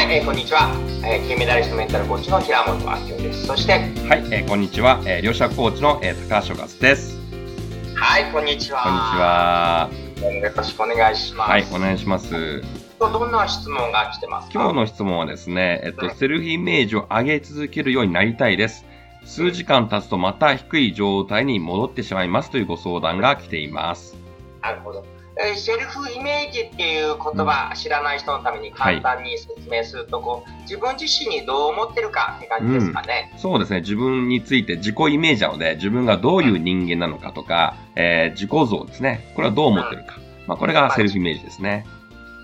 はい、えー、こんにちは、えー、金メダリストメンタルコーチの平本明夫です。そして、はい、えー、こんにちは、えー、両者コーチの、えー、高橋和です。はい、こんにちは。こんにちは。よろしくお願いします。はい、お願いします。どんな質問が来てます今日の質問はですね、えっと、セルフイメージを上げ続けるようになりたいです。数時間経つとまた低い状態に戻ってしまいますというご相談が来ています。なるほど。えセルフイメージっていう言葉、うん、知らない人のために簡単に説明すると、こう、自分自身にどう思ってるかって感じですかね、うん、そうですね。自分について自己イメージなので、自分がどういう人間なのかとか、えー、自己像ですね。これはどう思ってるか。まあ、これがセルフイメージですね。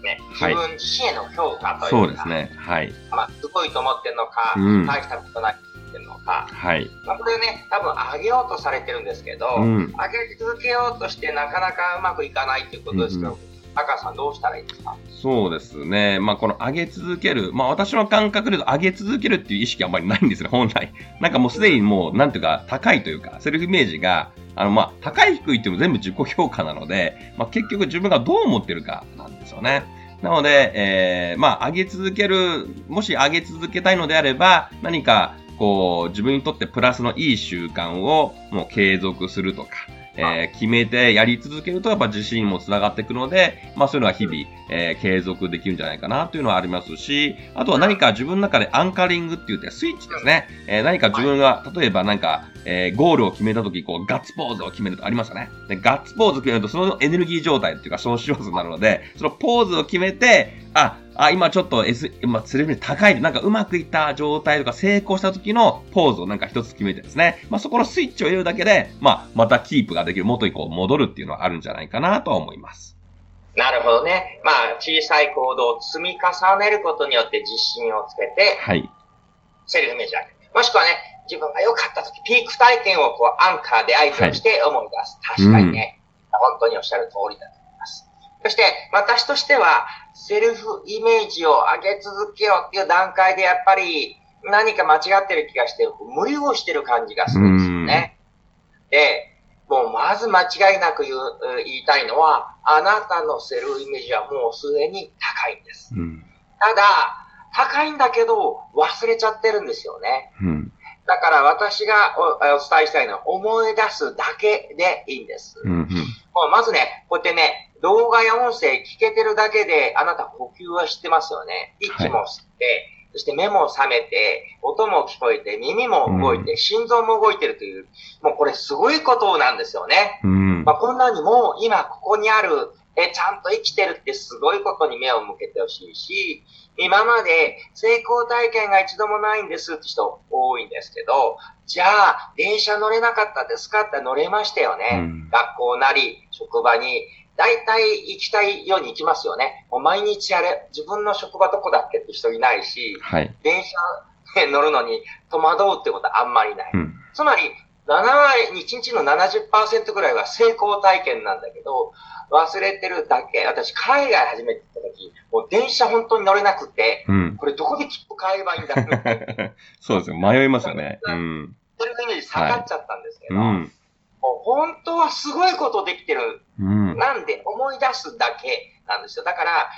ね、自分自身への評価というか、そうですね。はい。まあ、すごいと思ってるのか、うん、大したことないってるのか、はい。まあ、これね、多分上げようとされてるんですけど、うん、上げ続けようとしてなかなかうまくいかないっていうことですけど、うんうん赤さんどうしたらいいですか？そうですね。まあ、この上げ続ける。まあ、私の感覚で上げ続けるっていう意識あんまりないんですよ、本来。なんかもうすでにもう、なんていうか、高いというか、セルフイメージが、あの、まあ、高い低いっていうのも全部自己評価なので、まあ、結局自分がどう思ってるかなんですよね。なので、えー、まあ、上げ続ける、もし上げ続けたいのであれば、何か、こう、自分にとってプラスのいい習慣をもう継続するとか、えー、決めてやり続けるとやっぱ自信にもつながっていくので、まあそういうのは日々、えー、継続できるんじゃないかなというのはありますし、あとは何か自分の中でアンカリングって言ってスイッチですね。えー、何か自分が、例えばなんか、えー、ゴールを決めたとき、こう、ガッツポーズを決めるとありますよね。で、ガッツポーズを決めると、そのエネルギー状態っていうか、消費要素になるので、そのポーズを決めて、あ、あ、今ちょっと S、まあ、セレブ高い、なんかうまくいった状態とか成功した時のポーズをなんか一つ決めてですね。まあ、そこのスイッチを入れるだけで、まあ、またキープができる、元にこう戻るっていうのはあるんじゃないかなとは思います。なるほどね。まあ、小さい行動を積み重ねることによって自信をつけて、はい。セルフイメージ上げる。もしくはね、自分が良かった時、ピーク体験をこうアンカーで相手をして思い出す。はい、確かにね、うん、本当におっしゃる通りだと思います。そして、私としては、セルフイメージを上げ続けようっていう段階でやっぱり何か間違ってる気がして、無理をしてる感じがするんですよね。で、もうまず間違いなく言う言いたいのは、あなたのセルフイメージはもうすでに高いんです。うん、ただ、高いんだけど忘れちゃってるんですよね。うん、だから私がお伝えしたいのは思い出すだけでいいんです。うんうん、もうまずね、こうやってね、動画や音声聞けてるだけで、あなた呼吸は知ってますよね。息も吸って、はい、そして目も覚めて、音も聞こえて、耳も動いて、うん、心臓も動いてるという、もうこれすごいことなんですよね。うん、まあ、こんなにも今ここにある、え、ちゃんと生きてるってすごいことに目を向けてほしいし、今まで成功体験が一度もないんですって人多いんですけど、じゃあ、電車乗れなかったですかって乗れましたよね。うん、学校なり、職場に大体行きたいように行きますよね。もう毎日あれ、自分の職場どこだっけって人いないし、はい、電車乗るのに戸惑うってことはあんまりない。うん、つまり、7割、1日の70%ぐらいは成功体験なんだけど、忘れてるだけ。私、海外初めて行った時、もう電車本当に乗れなくて、うん、これどこで切符買えばいいんだろう そうですよ。迷いますよね。うん。それイメージ下がっちゃったんですけど、はいうん本当はすごいことできてる。うん、なんで思い出すだけなんですよ。だから、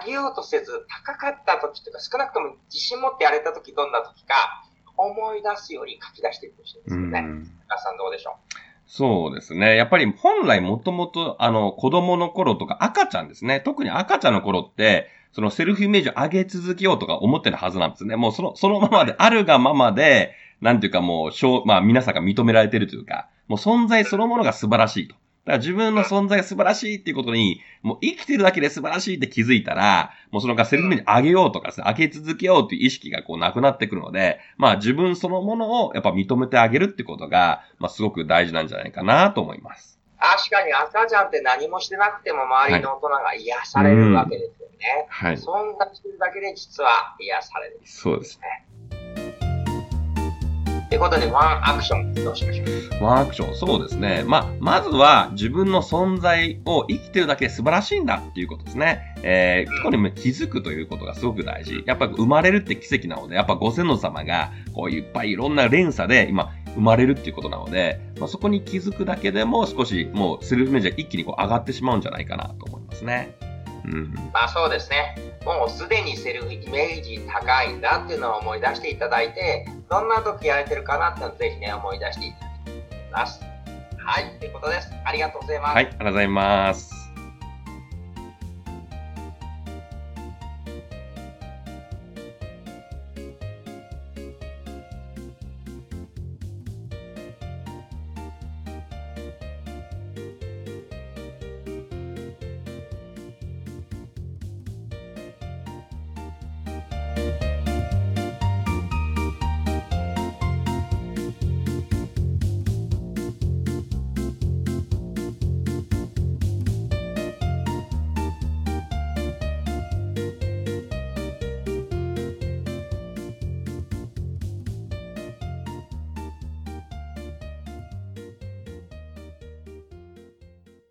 上げようとせず、高かった時とか、少なくとも自信持ってやれた時どんな時か、思い出すように書き出していってほしいんですよね。皆さんどうでしょう？そうですね。やっぱり本来もともと、あの、子供の頃とか赤ちゃんですね。特に赤ちゃんの頃って、そのセルフイメージを上げ続けようとか思ってるはずなんですね。もうその、そのままであるがままで、なんていうかもう、しょう、まあ皆さんが認められてるというか、もう存在そのものが素晴らしいと。だから自分の存在が素晴らしいっていうことに、もう生きてるだけで素晴らしいって気づいたら、もうそのかセルフに上げようとか上げ続けようっていう意識がこうなくなってくるので、まあ自分そのものをやっぱ認めてあげるってことが、まあすごく大事なんじゃないかなと思います。確かに赤ちゃんって何もしてなくても周りの大人が癒されるわけですよね。はい。そんなしてるだけで実は癒される。そうですね。ということで、ワンアクション、どうしましょう？ワンアクション、そうですね。まあ、まずは自分の存在を生きてるだけで素晴らしいんだっていうことですね。えー、ここに気づくということがすごく大事。やっぱ生まれるって奇跡なので、やっぱご先祖様が、こういっぱいいろんな連鎖で今、生まれるっていうことなので、まあ、そこに気づくだけでも少しもうセルフイメージが一気にこう上がってしまうんじゃないかなと思いますね。うん。まあそうですね。もうすでにセルフイメージ高いんだっていうのを思い出していただいて、どんな時やれてるかなっていうのをぜひね、思い出していただきます。はい、ということです。ありがとうございます。はい、ありがとうございます。